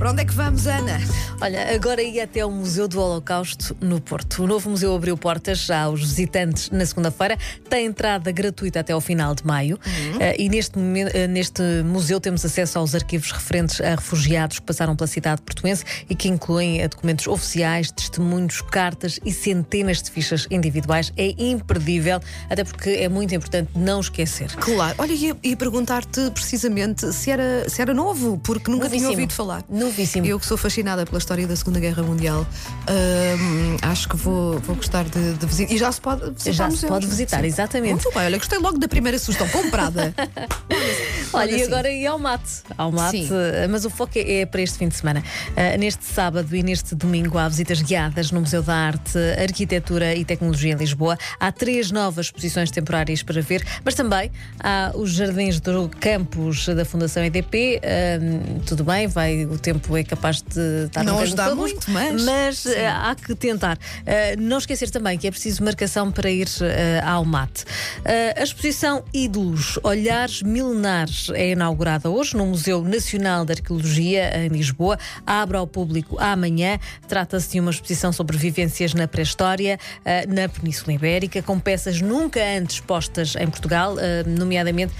Para onde é que vamos, Ana? Olha, agora ia até o Museu do Holocausto no Porto. O novo museu abriu portas já aos visitantes na segunda-feira. Tem entrada gratuita até ao final de maio. Uhum. Uh, e neste, momento, uh, neste museu temos acesso aos arquivos referentes a refugiados que passaram pela cidade portuense e que incluem uh, documentos oficiais, testemunhos, cartas e centenas de fichas individuais. É imperdível, até porque é muito importante não esquecer. Claro. Olha, ia, ia perguntar-te precisamente se era, se era novo, porque nunca tinha Novíssimo. ouvido falar. Novíssimo. Eu que sou fascinada pela história da Segunda Guerra Mundial, hum, acho que vou, vou gostar de, de visitar. E já se pode visitar Já se pode visitar, Sim. exatamente. Muito bem, olha, gostei logo da primeira sugestão, comprada. Olha, e assim. agora ia ao mate. Ao mate, Sim. eh, mas o foco é, é para este fim de semana. Eh, neste sábado e neste domingo há visitas guiadas no Museu da Arte, Arquitetura e Tecnologia em Lisboa. Há três novas exposições temporárias para ver, mas também há os jardins do campus da Fundação EDP. Ahm, tudo bem, vai, o tempo é capaz de estar Não um ajudar muito, mas- mas eh, há que tentar. Eh, não esquecer também que é preciso marcação para ir eh, ao mate. Eh, a exposição Ídolos, Olhares Milenares, é inaugurada hoje no Museu Nacional de Arqueologia, em Lisboa. Abre ao público amanhã. Trata-se de uma exposição sobre vivências na pré-história, na Península Ibérica, com peças nunca antes postas em Portugal, nomeadamente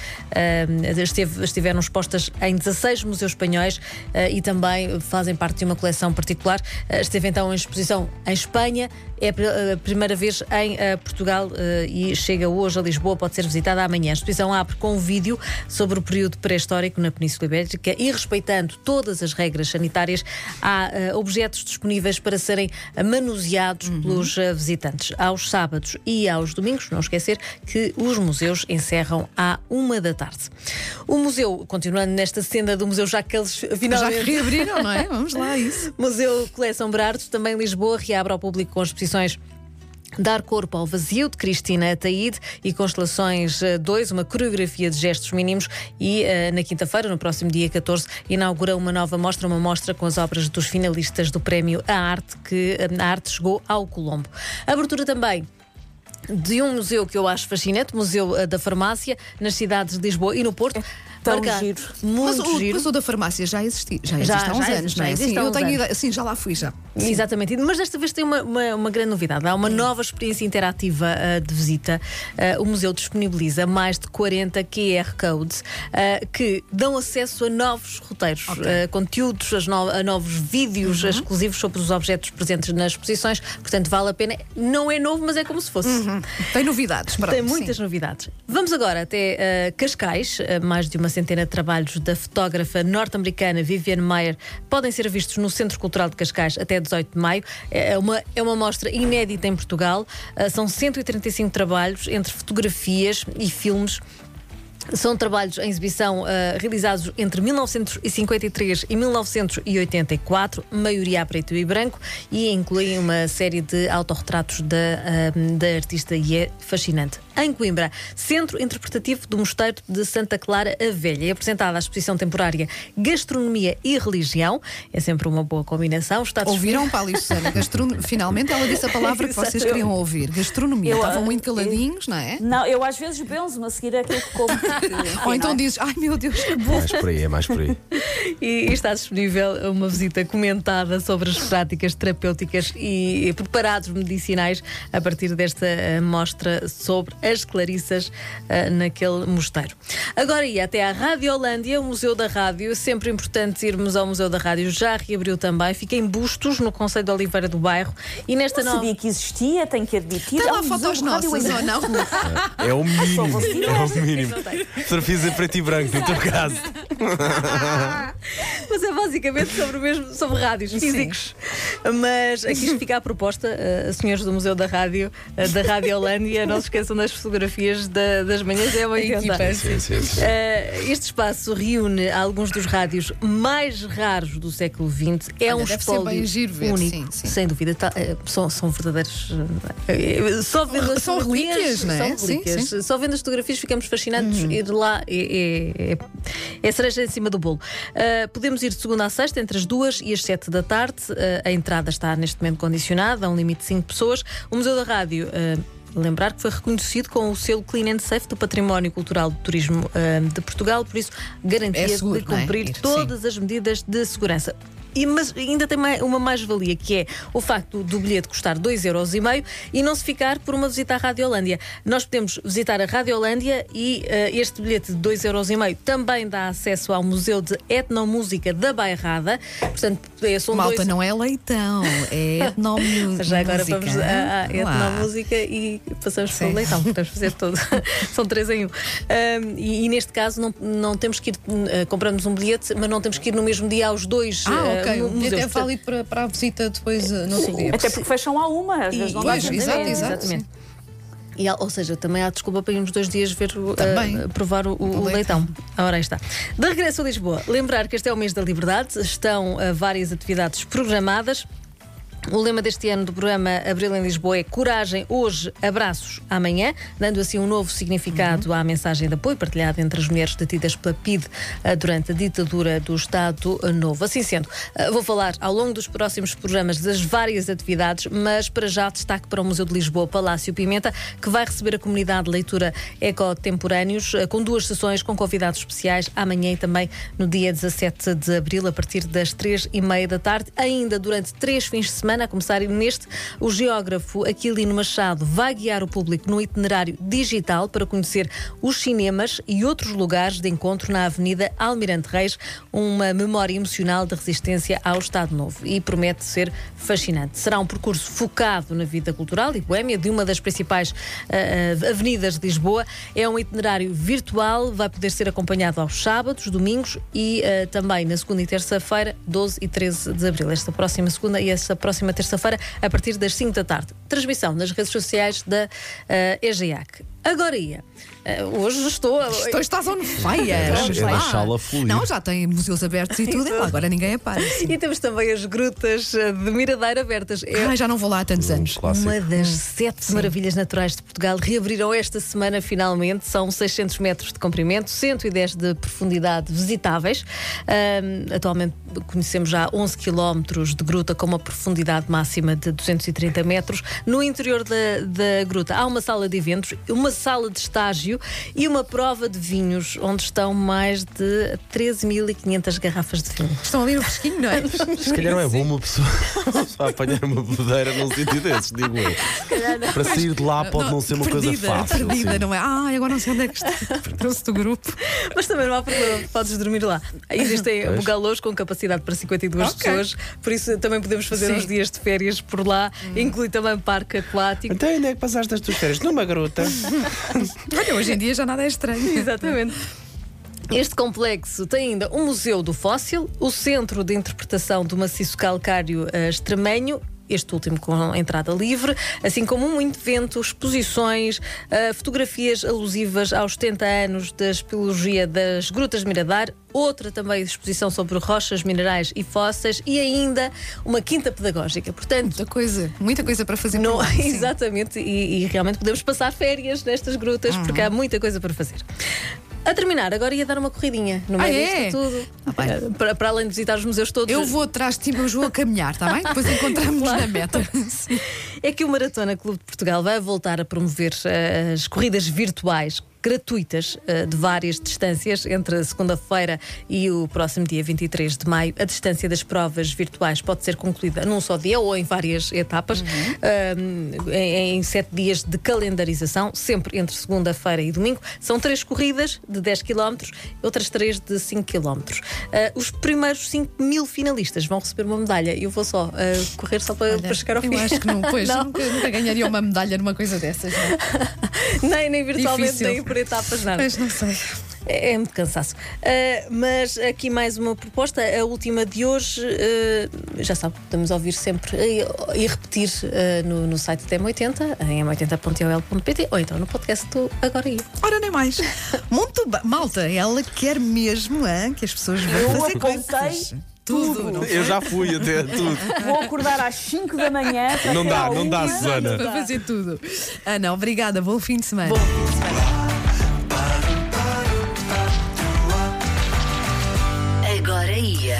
esteve- estiveram expostas em 16 museus espanhóis e também fazem parte de uma coleção particular. Eh, esteve então em exposição em Espanha, é a a primeira vez em eh, Portugal eh, e chega hoje a Lisboa, pode ser visitada amanhã. A exposição abre com um vídeo sobre o período pré-histórico na Península Ibérica e respeitando todas as regras sanitárias, há eh, objetos disponíveis para serem eh, manuseados pelos eh, visitantes. Aos sábados e aos domingos, não esquecer que os museus encerram à uma da tarde. O museu, continuando nesta senda do museu, já que eles finalmente. que não é? Vamos lá, isso. Museu Coleção Berardo, também Lisboa, reabre ao público com exposições. Dar Corpo ao Vazio, de Cristina Ataíde, e Constelações 2, uma coreografia de gestos mínimos. E eh, na quinta-feira, no próximo dia 14, inaugura uma nova mostra, uma mostra com as obras dos finalistas do Prémio A Arte, que eh, a arte chegou ao Colombo. Abertura também de um museu que eu acho fascinante, Museu eh, da Farmácia, nas cidades de Lisboa e no Porto. Tão Marcar giro. Muito Mas o giro. Museu da Farmácia já existe, já existe Já- há uns já anos, não é? Sim, eu tenho anos. ideia. Sim, já lá fui já. Exatamente, mas desta vez tem uma, uma, uma grande novidade. Há uma nova experiência interativa ah, de visita. Ah, o museu disponibiliza mais de 40 QR codes ah, que dão acesso a novos roteiros, ah, conteúdos, no- a novos vídeos exclusivos sobre os objetos presentes nas exposições. Portanto, vale a pena. Não é novo, mas é como se fosse. Tem novidades. Pronto, Tem muitas novidades. Vamos agora até uh, Cascais. Uh, mais de uma centena de trabalhos da fotógrafa norte-americana Viviane Mayer podem ser vistos no Centro Cultural de Cascais até 18 de maio. É uma, é uma mostra inédita em Portugal. Uh, são 135 trabalhos entre fotografias e filmes. São trabalhos em exibição ah, realizados entre 1953 e 1984, maioria a preto e branco, e incluem uma série de autorretratos da, ah, da artista e é fascinante. Em Coimbra, Centro Interpretativo do Mosteiro de Santa Clara a Velha. É apresentada a exposição temporária Gastronomia e Religião. É sempre uma boa combinação. Está Ouviram, Paulo e Susana? Gastronom... Finalmente ela disse a palavra que vocês queriam ouvir. Gastronomia. Eu, Estavam ah, muito caladinhos, não é? Não, eu às vezes benzo-me a seguir aquilo que como. Ou então dizes, ai meu Deus, que bom. Mais por aí, é mais por aí. E está disponível uma visita comentada sobre as práticas terapêuticas e, e preparados medicinais a partir desta eh, mostra sobre as clarissas eh, naquele mosteiro. Agora ia até à Rádio Holândia, o Museu da Rádio. Sempre importante irmos ao Museu da Rádio. Já reabriu também. Fica em Bustos, no Conselho de Oliveira do Bairro. E nesta Não nova. sabia que existia, tenho que admitir. Tem É lá um fotos nossas ou não? É o mínimo. É o mínimo. Surfis em preto e branco, no teu caso. Mas é basicamente sobre mesmo, sobre rádios físicos. Mas aqui fica a proposta, uh, senhores do Museu da Rádio, uh, da Rádio Holândia, não se esqueçam das fotografias da- das manhãs é 80. Equipa. Sim, sim, sim. Uh, este espaço reúne alguns dos rádios mais raros do século XX. É Olha, um espólio bem giro ver, único, sim, sim. sem dúvida. Tá, são, são verdadeiros. só vendo as São fotografias, relíquias, não é? São Sim, relíquias. sim. Só vendo as fotografias ficamos fascinados. Ir lá é, é, é, é cereja em cima do bolo. Uh, podemos ir de segunda a sexta, entre as duas e as sete da tarde. Uh, a entrada está neste momento condicionada, a um limite de cinco pessoas. O Museu da Rádio. uh, Lembrar que foi reconhecido com o selo Clean and Safe do Património Cultural do Turismo de Portugal, por isso garantia É seguro, de é? cumprir Ir, sim. todas as medidas de segurança. E, mas ainda tem uma mais-valia, que é o facto do bilhete custar 2,5€ e não se ficar por uma visita à Radiolândia. Nós podemos visitar a Radiolândia e eh, este bilhete de 2,5€ também dá acesso ao Museu de Etnomúsica da Bairrada. Portanto, eh, são Malta dois... não é leitão, é etnomúsica. Já agora vamos à, à etnomúsica e passamos Sim. pelo leitão. Podemos fazer tudo. São três em um. Ahm, e, e neste caso não, não temos que ir, eh, compramos um bilhete, mas não temos que ir no mesmo dia aos dois Ah, eh, ok. bilhete museus. é válido para, para a visita depois eh, no outro dia. Até porque fecham à uma, às vezes não dá Pois, de exato, exato. Exatamente. E, há- ou seja, também há desculpa para irmos dois dias ver Também. eh, provar o, o O leitão. Ora, aí está. De regresso a Lisboa, lembrar que este é o mês da liberdade, estão eh, várias atividades programadas. O lema deste ano do programa Abril em Lisboa é Coragem hoje, abraços amanhã, dando assim um novo significado à mensagem de apoio partilhada entre as mulheres detidas pela PIDE eh, durante a ditadura do Estado Novo. Assim sendo, eh, vou falar ao longo dos próximos programas das várias atividades, mas para já destaque para o Museu de Lisboa Palácio Pimenta, que vai receber a comunidade de leitura Ecotemporâneos, eh, com duas sessões com convidados especiais amanhã e também no dia 17 de abril, a partir das três e meia da tarde. Ainda durante três fins de semana, a começar neste, o geógrafo Aquilino Machado vai guiar o público no itinerário digital para conhecer os cinemas e outros lugares de encontro na Avenida Almirante Reis, uma memória emocional de resistência ao Estado Novo e promete ser fascinante. Será um percurso focado na vida cultural e boémia de uma das principais ah, avenidas de Lisboa. É um itinerário virtual, vai poder ser acompanhado aos sábados, domingos e ah, também na segunda e terça-feira, 12 e 13 de abril. Esta próxima segunda e esta próxima terça-feira, a partir das 5 da tarde. Transmissão nas redes sociais da ah, EGIAC. Agora ia. Ah, hoje estou. Estou, estás on fire. É, é deixá-la fluir. Não, já tem museus abertos e tudo, e agora ninguém apara. E temos também as grutas ah, de Miradeira abertas. É Ai, já não vou lá há tantos anos. Clássico. Uma das sete maravilhas naturais de Portugal reabriram esta semana finalmente. São 600 metros de comprimento, 110 de profundidade visitáveis. Atualmente conhecemos já 11 quilómetros de gruta com uma profundidade máxima de 230 metros. No interior da, da gruta há uma sala de eventos, uma sala de estágio e uma prova de vinhos, onde estão mais de 13.500 garrafas de vinho. Estão ali no fresquinho, não é? Se calhar não é bom uma pessoa só apanhar uma bodeira num sítio desses, digo eu. Para sair de lá pode não, ser uma perdida, coisa fácil. Perdida, sim. não é? Ai, agora não sei onde é que está. Trouxe do grupo. Mas também não há problema, podes dormir lá. Existem Pois. bugalôs com capacidade para 52 Ok. pessoas, por isso também podemos fazer Sim. uns dias de férias por lá. Inclui também parque aquático. Então onde é que passaste as tuas férias? Numa gruta. Olha, hoje em dia já nada é estranho. Exatamente. Este complexo tem ainda um museu do fóssil, o centro de interpretação do maciço calcário eh, extremenho. Este último com entrada livre, assim como um evento, exposições, eh, fotografias alusivas aos 70 anos da espeleologia das Grutas de Miradar, outra também exposição sobre rochas, minerais e fósseis e ainda uma quinta pedagógica. Portanto, Muita coisa, muita coisa para fazer. não, lá, sim. exatamente, e, e realmente podemos passar férias nestas grutas Uhum. porque há muita coisa para fazer. A terminar, agora ia dar uma corridinha no Ah, meio é? disto tudo. Ah. Eh, para, para além de visitar os museus todos. Eu vou atrás de ti, mas vou a caminhar, está bem? Depois encontramos na meta. É que o Maratona Clube de Portugal vai voltar a promover eh, as corridas virtuais gratuitas eh, de várias distâncias entre a segunda-feira e o próximo dia 23 de maio. A distância das provas virtuais pode ser concluída num só dia ou em várias etapas, um, em, em sete dias de calendarização, sempre entre segunda-feira e domingo. São três corridas de 10 km, outras três de 5 km. Uh, os primeiros 5 mil finalistas vão receber uma medalha. Eu vou só uh, correr só para, Olha, para chegar ao fim. Eu acho que não, pois, Não. Nunca, nunca ganharia uma medalha numa coisa dessas, não é? nem, nem virtualmente, Difícil. nem por etapas, nada. Pois não sei. É, é muito cansaço. Ah, mas aqui mais uma proposta, a última de hoje, ah, já sabe, podemos ouvir sempre e, e repetir ah, no, no site da M80, em m80.ol.pt ou então no podcast do Agora Ia. Ora, nem mais. Muito bem. Malta, ela quer mesmo hein, que as pessoas vão Eu fazer coisas. Tudo. tudo. Eu já fui até tudo. Vou acordar às 5 da manhã. para Não dá, não dá. Susana. Para fazer tudo. Ana, obrigada. Bom fim de semana. Bom fim de semana.